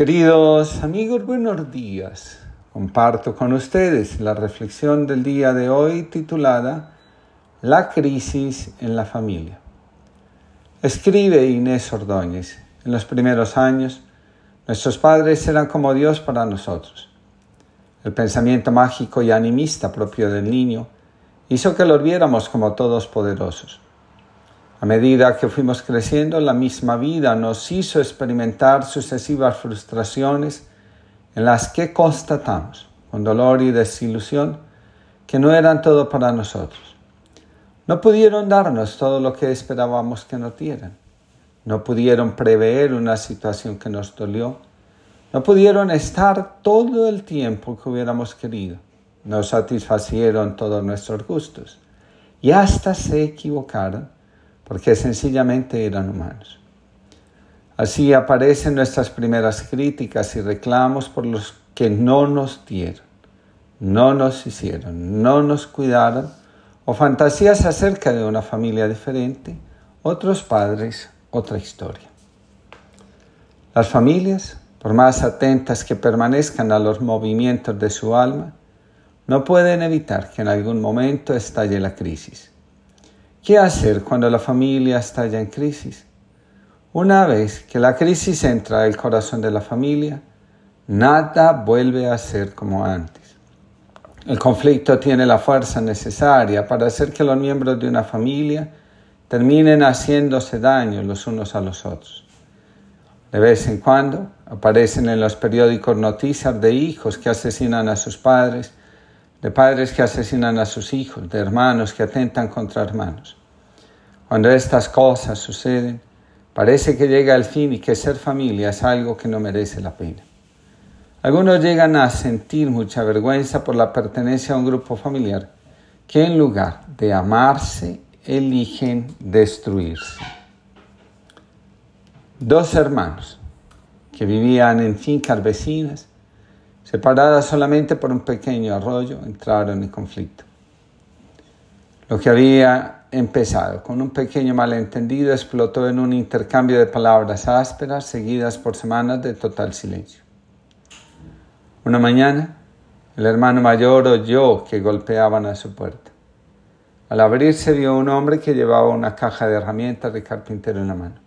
Queridos amigos, buenos días. Comparto con ustedes la reflexión del día de hoy titulada La crisis en la familia. Escribe Inés Ordóñez, en los primeros años, nuestros padres eran como Dios para nosotros. El pensamiento mágico y animista propio del niño hizo que los viéramos como todos poderosos. A medida que fuimos creciendo, la misma vida nos hizo experimentar sucesivas frustraciones en las que constatamos, con dolor y desilusión, que no eran todo para nosotros. No pudieron darnos todo lo que esperábamos que nos dieran. No pudieron prever una situación que nos dolió. No pudieron estar todo el tiempo que hubiéramos querido. No satisfacieron todos nuestros gustos. Y hasta se equivocaron porque sencillamente eran humanos. Así aparecen nuestras primeras críticas y reclamos por los que no nos dieron, no nos hicieron, no nos cuidaron, o fantasías acerca de una familia diferente, otros padres, otra historia. Las familias, por más atentas que permanezcan a los movimientos de su alma, no pueden evitar que en algún momento estalle la crisis ¿Qué hacer cuando la familia está ya en crisis? Una vez que la crisis entra el corazón de la familia, nada vuelve a ser como antes. El conflicto tiene la fuerza necesaria para hacer que los miembros de una familia terminen haciéndose daño los unos a los otros. De vez en cuando aparecen en los periódicos noticias de hijos que asesinan a sus padres de padres que asesinan a sus hijos, de hermanos que atentan contra hermanos. Cuando estas cosas suceden, parece que llega el fin y que ser familia es algo que no merece la pena. Algunos llegan a sentir mucha vergüenza por la pertenencia a un grupo familiar que en lugar de amarse, eligen destruirse. Dos hermanos que vivían en fincas vecinas Separadas solamente por un pequeño arroyo, entraron en conflicto. Lo que había empezado con un pequeño malentendido explotó en un intercambio de palabras ásperas seguidas por semanas de total silencio. Una mañana, el hermano mayor oyó que golpeaban a su puerta. Al abrirse vio un hombre que llevaba una caja de herramientas de carpintero en la mano.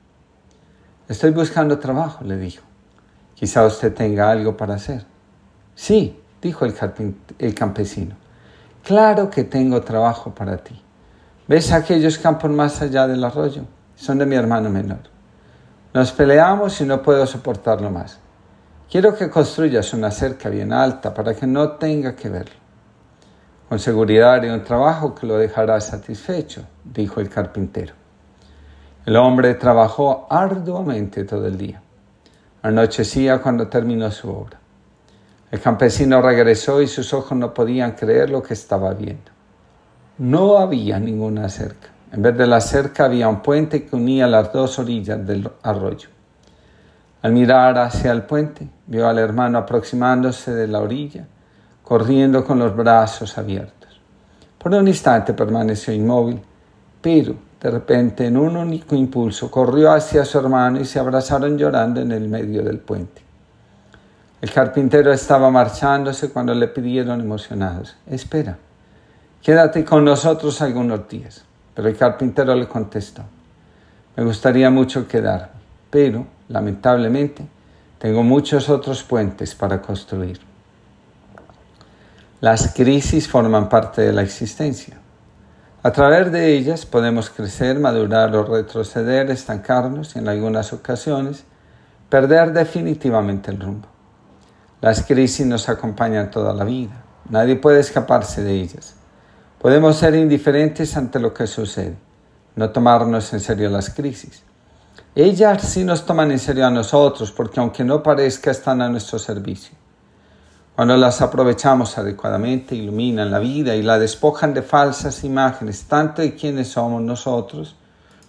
Estoy buscando trabajo, le dijo. Quizá usted tenga algo para hacer. Sí, dijo el, el campesino, claro que tengo trabajo para ti. ¿Ves aquellos campos más allá del arroyo? Son de mi hermano menor. Nos peleamos y no puedo soportarlo más. Quiero que construyas una cerca bien alta para que no tenga que verlo. Con seguridad haré un trabajo que lo dejará satisfecho, dijo el carpintero. El hombre trabajó arduamente todo el día. Anochecía cuando terminó su obra. El campesino regresó y sus ojos no podían creer lo que estaba viendo. No había ninguna cerca. En vez de la cerca había un puente que unía las dos orillas del arroyo. Al mirar hacia el puente, vio al hermano aproximándose de la orilla, corriendo con los brazos abiertos. Por un instante permaneció inmóvil, pero de repente, en un único impulso, corrió hacia su hermano y se abrazaron llorando en el medio del puente. El carpintero estaba marchándose cuando le pidieron emocionados, espera, quédate con nosotros algunos días. Pero el carpintero le contestó, me gustaría mucho quedarme, pero lamentablemente tengo muchos otros puentes para construir. Las crisis forman parte de la existencia. A través de ellas podemos crecer, madurar o retroceder, estancarnos y en algunas ocasiones perder definitivamente el rumbo. Las crisis nos acompañan toda la vida. Nadie puede escaparse de ellas. Podemos ser indiferentes ante lo que sucede, no tomarnos en serio las crisis. Ellas sí nos toman en serio a nosotros porque aunque no parezca están a nuestro servicio. Cuando las aprovechamos adecuadamente, iluminan la vida y la despojan de falsas imágenes, tanto de quienes somos nosotros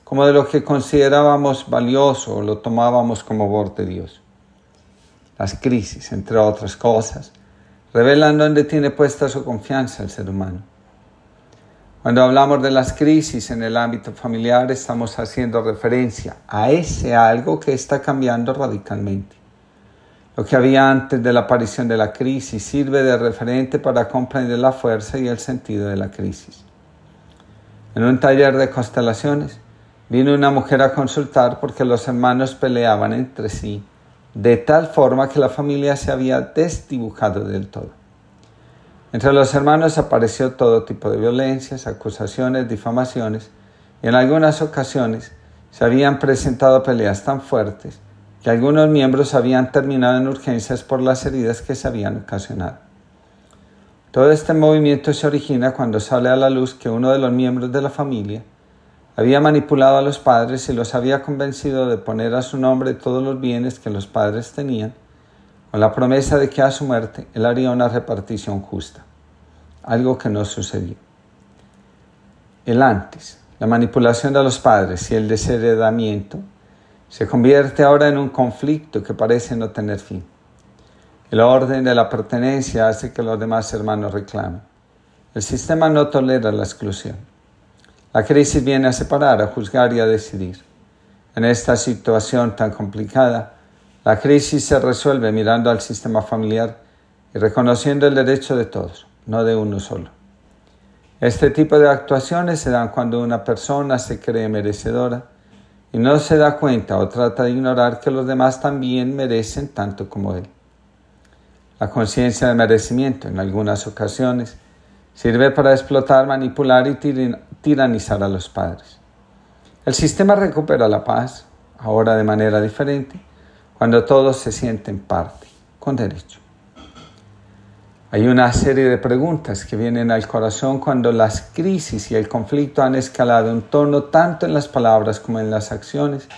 como de lo que considerábamos valioso o lo tomábamos como voz de Dios las crisis, entre otras cosas, revelan dónde tiene puesta su confianza el ser humano. Cuando hablamos de las crisis en el ámbito familiar, estamos haciendo referencia a ese algo que está cambiando radicalmente. Lo que había antes de la aparición de la crisis sirve de referente para comprender la fuerza y el sentido de la crisis. En un taller de constelaciones, vino una mujer a consultar porque los hermanos peleaban entre sí de tal forma que la familia se había desdibujado del todo. Entre los hermanos apareció todo tipo de violencias, acusaciones, difamaciones, y en algunas ocasiones se habían presentado peleas tan fuertes que algunos miembros habían terminado en urgencias por las heridas que se habían ocasionado. Todo este movimiento se origina cuando sale a la luz que uno de los miembros de la familia había manipulado a los padres y los había convencido de poner a su nombre todos los bienes que los padres tenían, con la promesa de que a su muerte él haría una repartición justa, algo que no sucedió. El antes, la manipulación de los padres y el desheredamiento se convierte ahora en un conflicto que parece no tener fin. El orden de la pertenencia hace que los demás hermanos reclamen. El sistema no tolera la exclusión. La crisis viene a separar, a juzgar y a decidir. En esta situación tan complicada, la crisis se resuelve mirando al sistema familiar y reconociendo el derecho de todos, no de uno solo. Este tipo de actuaciones se dan cuando una persona se cree merecedora y no se da cuenta o trata de ignorar que los demás también merecen tanto como él. La conciencia de merecimiento en algunas ocasiones Sirve para explotar, manipular y tiranizar a los padres. El sistema recupera la paz, ahora de manera diferente, cuando todos se sienten parte, con derecho. Hay una serie de preguntas que vienen al corazón cuando las crisis y el conflicto han escalado en tono tanto en las palabras como en las acciones,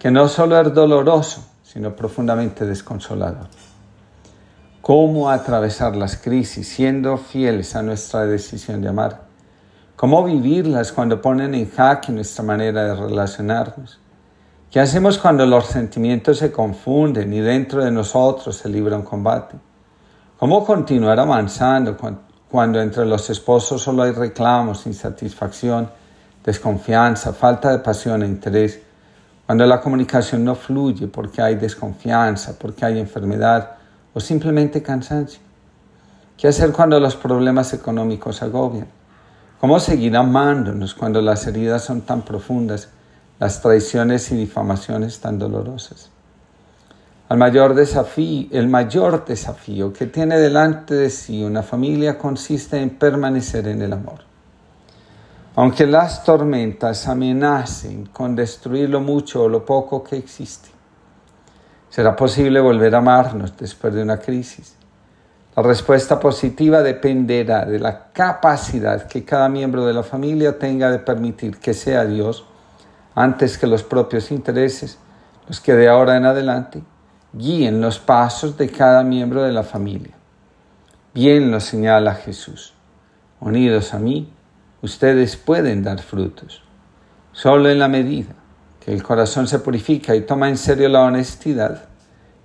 que no solo es doloroso, sino profundamente desconsolador cómo atravesar las crisis siendo fieles a nuestra decisión de amar, cómo vivirlas cuando ponen en jaque nuestra manera de relacionarnos, qué hacemos cuando los sentimientos se confunden y dentro de nosotros se libra un combate, cómo continuar avanzando cuando entre los esposos solo hay reclamos, insatisfacción, desconfianza, falta de pasión e interés, cuando la comunicación no fluye porque hay desconfianza, porque hay enfermedad, o simplemente cansancio. ¿Qué hacer cuando los problemas económicos agobian? ¿Cómo seguir amándonos cuando las heridas son tan profundas, las traiciones y difamaciones tan dolorosas? El mayor desafío, el mayor desafío que tiene delante de sí una familia consiste en permanecer en el amor. Aunque las tormentas amenacen con destruir lo mucho o lo poco que existe, ¿Será posible volver a amarnos después de una crisis? La respuesta positiva dependerá de la capacidad que cada miembro de la familia tenga de permitir que sea Dios, antes que los propios intereses, los que de ahora en adelante guíen los pasos de cada miembro de la familia. Bien lo señala Jesús. Unidos a mí, ustedes pueden dar frutos, solo en la medida que el corazón se purifica y toma en serio la honestidad,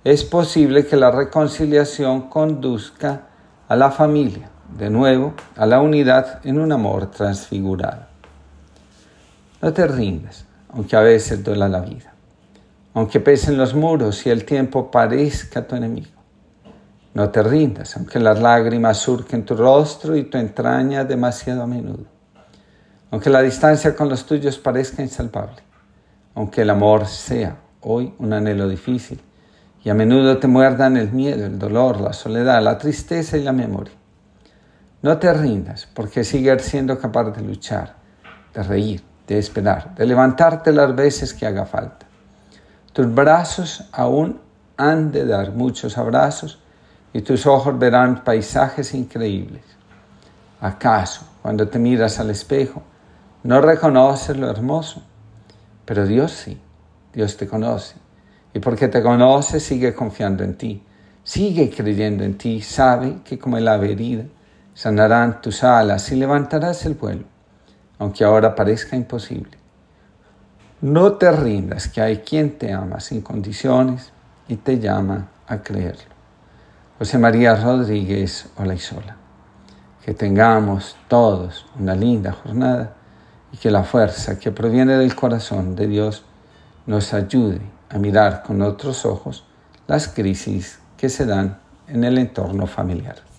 es posible que la reconciliación conduzca a la familia, de nuevo, a la unidad en un amor transfigurado. No te rindas, aunque a veces duela la vida, aunque pesen los muros y el tiempo parezca tu enemigo. No te rindas, aunque las lágrimas surquen tu rostro y tu entraña demasiado a menudo, aunque la distancia con los tuyos parezca insalvable aunque el amor sea hoy un anhelo difícil, y a menudo te muerdan el miedo, el dolor, la soledad, la tristeza y la memoria. No te rindas, porque sigues siendo capaz de luchar, de reír, de esperar, de levantarte las veces que haga falta. Tus brazos aún han de dar muchos abrazos y tus ojos verán paisajes increíbles. ¿Acaso, cuando te miras al espejo, no reconoces lo hermoso? Pero Dios sí, Dios te conoce. Y porque te conoce, sigue confiando en ti. Sigue creyendo en ti. Sabe que como el ave herida, sanarán tus alas y levantarás el vuelo, aunque ahora parezca imposible. No te rindas, que hay quien te ama sin condiciones y te llama a creerlo. José María Rodríguez Olaizola. Que tengamos todos una linda jornada y que la fuerza que proviene del corazón de Dios nos ayude a mirar con otros ojos las crisis que se dan en el entorno familiar.